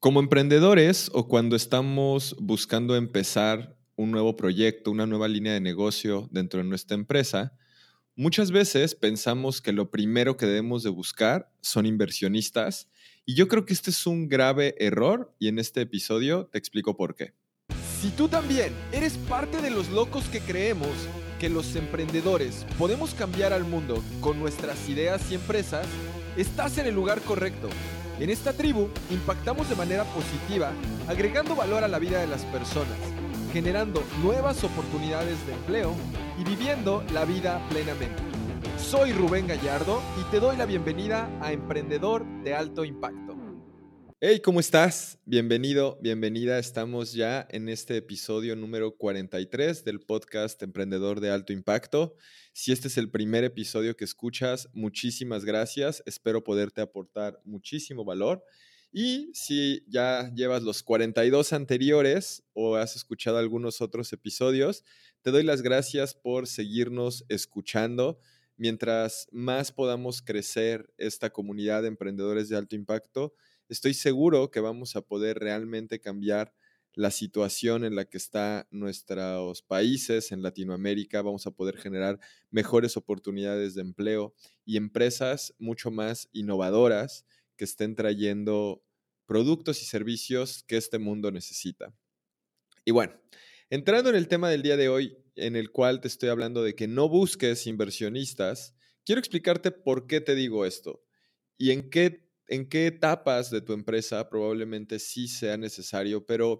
Como emprendedores o cuando estamos buscando empezar un nuevo proyecto, una nueva línea de negocio dentro de nuestra empresa, muchas veces pensamos que lo primero que debemos de buscar son inversionistas y yo creo que este es un grave error y en este episodio te explico por qué. Si tú también eres parte de los locos que creemos que los emprendedores podemos cambiar al mundo con nuestras ideas y empresas, estás en el lugar correcto. En esta tribu impactamos de manera positiva, agregando valor a la vida de las personas, generando nuevas oportunidades de empleo y viviendo la vida plenamente. Soy Rubén Gallardo y te doy la bienvenida a Emprendedor de Alto Impacto. Hey, ¿cómo estás? Bienvenido, bienvenida. Estamos ya en este episodio número 43 del podcast Emprendedor de Alto Impacto. Si este es el primer episodio que escuchas, muchísimas gracias. Espero poderte aportar muchísimo valor. Y si ya llevas los 42 anteriores o has escuchado algunos otros episodios, te doy las gracias por seguirnos escuchando. Mientras más podamos crecer esta comunidad de emprendedores de alto impacto, estoy seguro que vamos a poder realmente cambiar la situación en la que están nuestros países en Latinoamérica, vamos a poder generar mejores oportunidades de empleo y empresas mucho más innovadoras que estén trayendo productos y servicios que este mundo necesita. Y bueno, entrando en el tema del día de hoy, en el cual te estoy hablando de que no busques inversionistas, quiero explicarte por qué te digo esto y en qué en qué etapas de tu empresa probablemente sí sea necesario, pero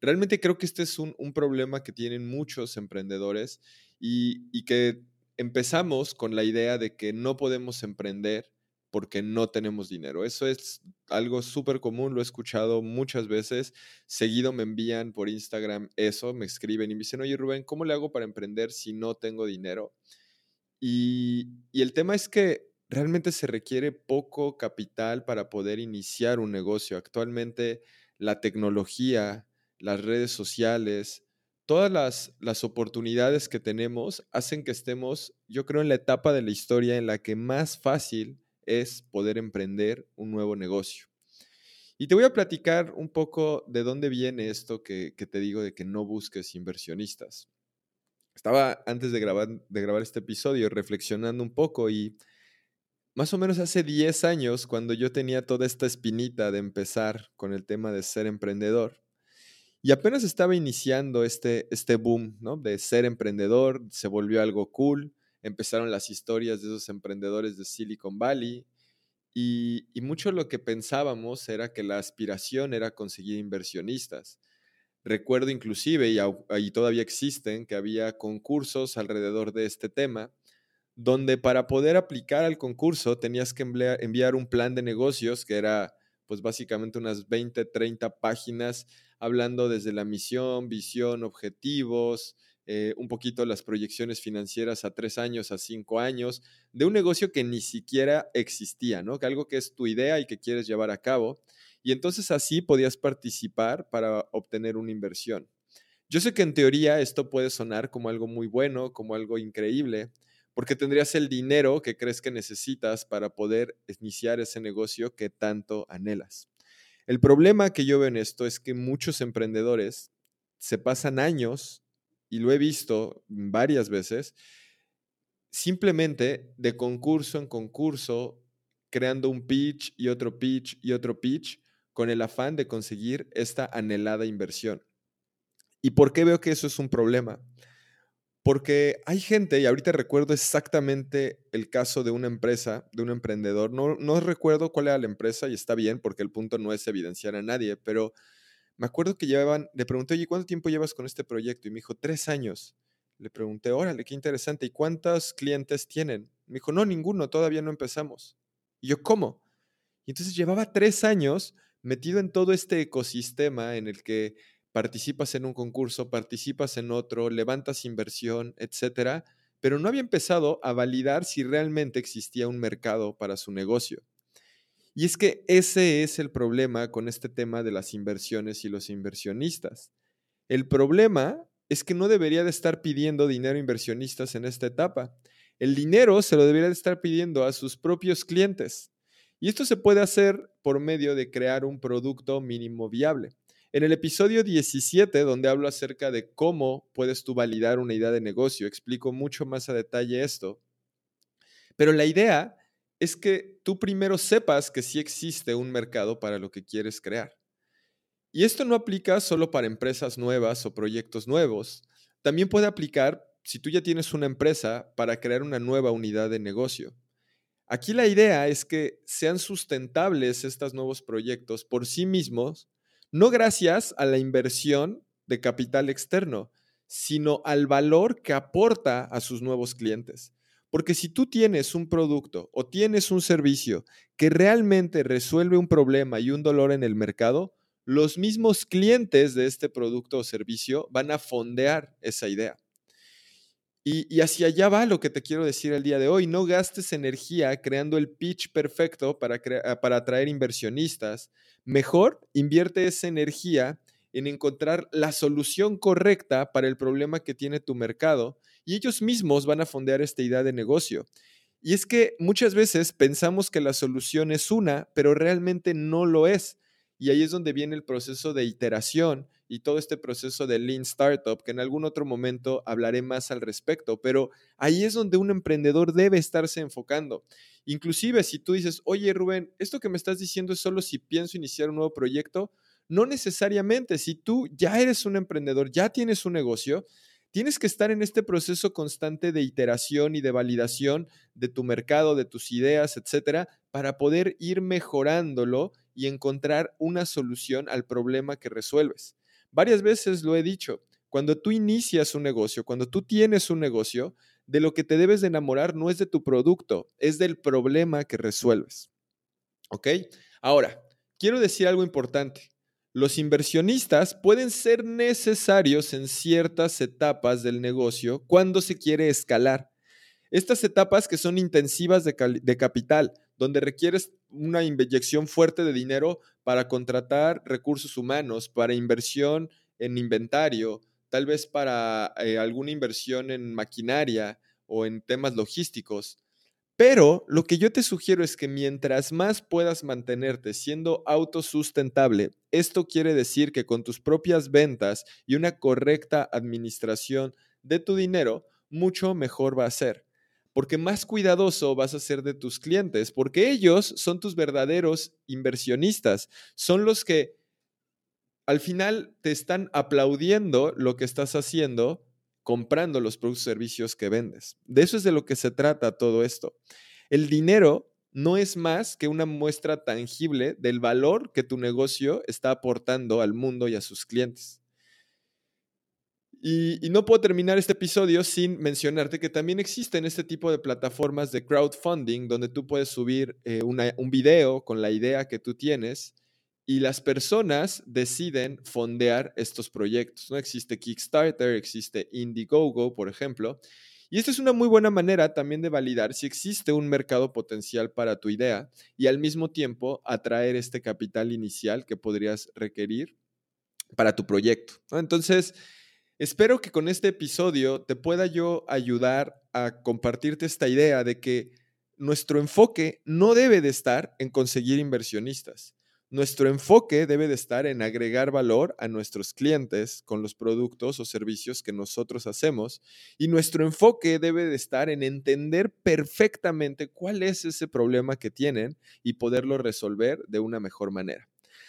realmente creo que este es un, problema que tienen muchos emprendedores y, que empezamos con la idea de que no podemos emprender porque no tenemos dinero. Eso es algo súper común, lo he escuchado muchas veces. Seguido me envían por Instagram eso, me escriben y me dicen, oye Rubén, ¿cómo le hago para emprender si no tengo dinero? Y, y el tema es que realmente se requiere poco capital para poder iniciar un negocio. Actualmente la tecnología, las redes sociales, todas las, las, oportunidades que tenemos hacen que estemos, yo creo, en la etapa de la historia en la que más fácil es poder emprender un nuevo negocio. Y te voy a platicar un poco de dónde viene esto que, que te digo de que no busques inversionistas. Estaba antes de grabar, de grabar este episodio reflexionando un poco y más o menos hace 10 años, cuando yo tenía toda esta espinita de empezar con el tema de ser emprendedor, y apenas estaba iniciando este, este boom, ¿no? De ser emprendedor, se volvió algo cool, empezaron las historias de esos emprendedores de Silicon Valley, y, mucho lo que pensábamos era que la aspiración era conseguir inversionistas. Recuerdo inclusive, y, y todavía existen, que había concursos alrededor de este tema, donde para poder aplicar al concurso tenías que enviar un plan de negocios que era pues básicamente unas 20, 30 páginas hablando desde la misión, visión, objetivos, eh, un poquito las proyecciones financieras a tres años, a cinco años, de un negocio que ni siquiera existía, ¿no? Que algo que es tu idea y que quieres llevar a cabo. Y entonces así podías participar para obtener una inversión. Yo sé que en teoría esto puede sonar como algo muy bueno, como algo increíble, porque tendrías el dinero que crees que necesitas para poder iniciar ese negocio que tanto anhelas. El problema que yo veo en esto es que muchos emprendedores se pasan años, y lo he visto varias veces, simplemente de concurso en concurso, creando un pitch y otro pitch y otro pitch con el afán de conseguir esta anhelada inversión. ¿Y por qué veo que eso es un problema? Porque hay gente, y ahorita recuerdo exactamente el caso de una empresa, de un emprendedor, no, no recuerdo cuál era la empresa y está bien porque el punto no es evidenciar a nadie, pero me acuerdo que llevaban, le pregunté, oye, ¿cuánto tiempo llevas con este proyecto? Y me dijo, tres años. Le pregunté, órale, qué interesante, ¿y cuántos clientes tienen? Me dijo, no, ninguno, todavía no empezamos. Y yo, ¿cómo? Y entonces llevaba tres años metido en todo este ecosistema en el que participas en un concurso, participas en otro, levantas inversión, etcétera, pero no había empezado a validar si realmente existía un mercado para su negocio. Y es que ese es el problema con este tema de las inversiones y los inversionistas. El problema es que no debería de estar pidiendo dinero a inversionistas en esta etapa. El dinero se lo debería de estar pidiendo a sus propios clientes. Y esto se puede hacer por medio de crear un producto mínimo viable. En el episodio 17, donde hablo acerca de cómo puedes tú validar una idea de negocio, explico mucho más a detalle esto. Pero la idea es que tú primero sepas que sí existe un mercado para lo que quieres crear. Y esto no aplica solo para empresas nuevas o proyectos nuevos. También puede aplicar si tú ya tienes una empresa para crear una nueva unidad de negocio. Aquí la idea es que sean sustentables estos nuevos proyectos por sí mismos, no gracias a la inversión de capital externo, sino al valor que aporta a sus nuevos clientes. Porque si tú tienes un producto o tienes un servicio que realmente resuelve un problema y un dolor en el mercado, los mismos clientes de este producto o servicio van a fondear esa idea. Y, hacia allá va lo que te quiero decir el día de hoy. No gastes energía creando el pitch perfecto para, ah, para atraer inversionistas. Mejor invierte esa energía en encontrar la solución correcta para el problema que tiene tu mercado y ellos mismos van a fondear esta idea de negocio. Y es que muchas veces pensamos que la solución es una, pero realmente no lo es. Y ahí es donde viene el proceso de iteración y todo este proceso de Lean Startup, que en algún otro momento hablaré más al respecto, pero ahí es donde un emprendedor debe estarse enfocando. Inclusive si tú dices, oye Rubén, esto que me estás diciendo es solo si pienso iniciar un nuevo proyecto, no necesariamente, si tú ya eres un emprendedor, ya tienes un negocio, tienes que estar en este proceso constante de iteración y de validación de tu mercado, de tus ideas, etcétera, para poder ir mejorándolo y encontrar una solución al problema que resuelves. Varias veces lo he dicho, cuando tú inicias un negocio, cuando tú tienes un negocio, de lo que te debes de enamorar no es de tu producto, es del problema que resuelves. ¿Ok? Ahora, quiero decir algo importante. Los inversionistas pueden ser necesarios en ciertas etapas del negocio cuando se quiere escalar. Estas etapas que son intensivas de, de capital, donde requieres una inyección fuerte de dinero para contratar recursos humanos, para inversión en inventario, tal vez para eh, alguna inversión en maquinaria o en temas logísticos. Pero lo que yo te sugiero es que mientras más puedas mantenerte siendo autosustentable, esto quiere decir que con tus propias ventas y una correcta administración de tu dinero, mucho mejor va a ser porque más cuidadoso vas a ser de tus clientes, porque ellos son tus verdaderos inversionistas, son los que al final te están aplaudiendo lo que estás haciendo comprando los productos y servicios que vendes. De eso es de lo que se trata todo esto. El dinero no es más que una muestra tangible del valor que tu negocio está aportando al mundo y a sus clientes. Y, no puedo terminar este episodio sin mencionarte que también existen este tipo de plataformas de crowdfunding donde tú puedes subir eh, un video con la idea que tú tienes y las personas deciden fondear estos proyectos. ¿no? Existe Kickstarter, existe Indiegogo, por ejemplo. Y esta es una muy buena manera también de validar si existe un mercado potencial para tu idea y al mismo tiempo atraer este capital inicial que podrías requerir para tu proyecto. Entonces, Espero que con este episodio te pueda yo ayudar a compartirte esta idea de que nuestro enfoque no debe de estar en conseguir inversionistas. Nuestro enfoque debe de estar en agregar valor a nuestros clientes con los productos o servicios que nosotros hacemos y nuestro enfoque debe de estar en entender perfectamente cuál es ese problema que tienen y poderlo resolver de una mejor manera.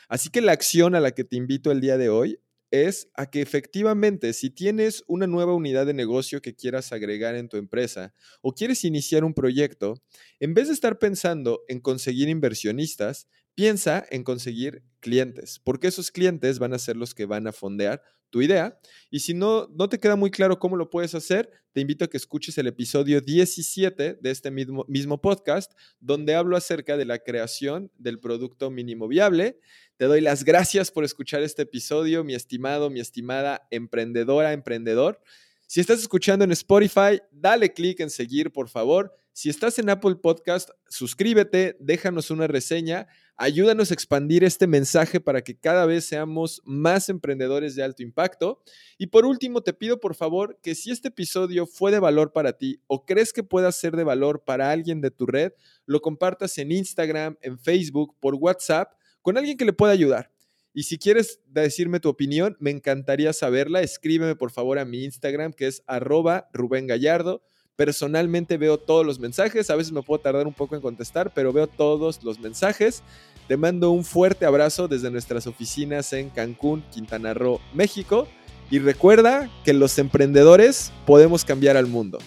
Así que la acción a la que te invito el día de hoy es a que efectivamente si tienes una nueva unidad de negocio que quieras agregar en tu empresa o quieres iniciar un proyecto, en vez de estar pensando en conseguir inversionistas, piensa en conseguir clientes, porque esos clientes van a ser los que van a fondear tu idea. Y si no, no te queda muy claro cómo lo puedes hacer, te invito a que escuches el episodio 17 de este mismo, mismo podcast, donde hablo acerca de la creación del producto mínimo viable. Te doy las gracias por escuchar este episodio, mi estimado, mi estimada emprendedora, emprendedor. Si estás escuchando en Spotify, dale clic en seguir, por favor. Si estás en Apple Podcast, suscríbete, déjanos una reseña. Ayúdanos a expandir este mensaje para que cada vez seamos más emprendedores de alto impacto. Y por último, te pido por favor que si este episodio fue de valor para ti o crees que pueda ser de valor para alguien de tu red, lo compartas en Instagram, en Facebook, por WhatsApp, con alguien que le pueda ayudar. Y si quieres decirme tu opinión, me encantaría saberla. Escríbeme por favor a mi Instagram, que es arroba Rubén Gallardo. Personalmente veo todos los mensajes, a veces me puedo tardar un poco en contestar, pero veo todos los mensajes. Te mando un fuerte abrazo desde nuestras oficinas en Cancún, Quintana Roo, México. Y recuerda que los emprendedores podemos cambiar al mundo.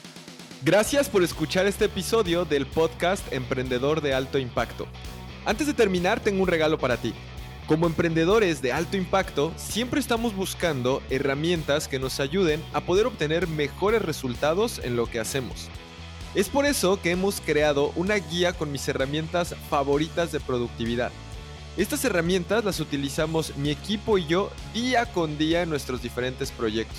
Gracias por escuchar este episodio del podcast Emprendedor de Alto Impacto. Antes de terminar, tengo un regalo para ti. Como emprendedores de alto impacto, siempre estamos buscando herramientas que nos ayuden a poder obtener mejores resultados en lo que hacemos. Es por eso que hemos creado una guía con mis herramientas favoritas de productividad. Estas herramientas las utilizamos mi equipo y yo día con día en nuestros diferentes proyectos.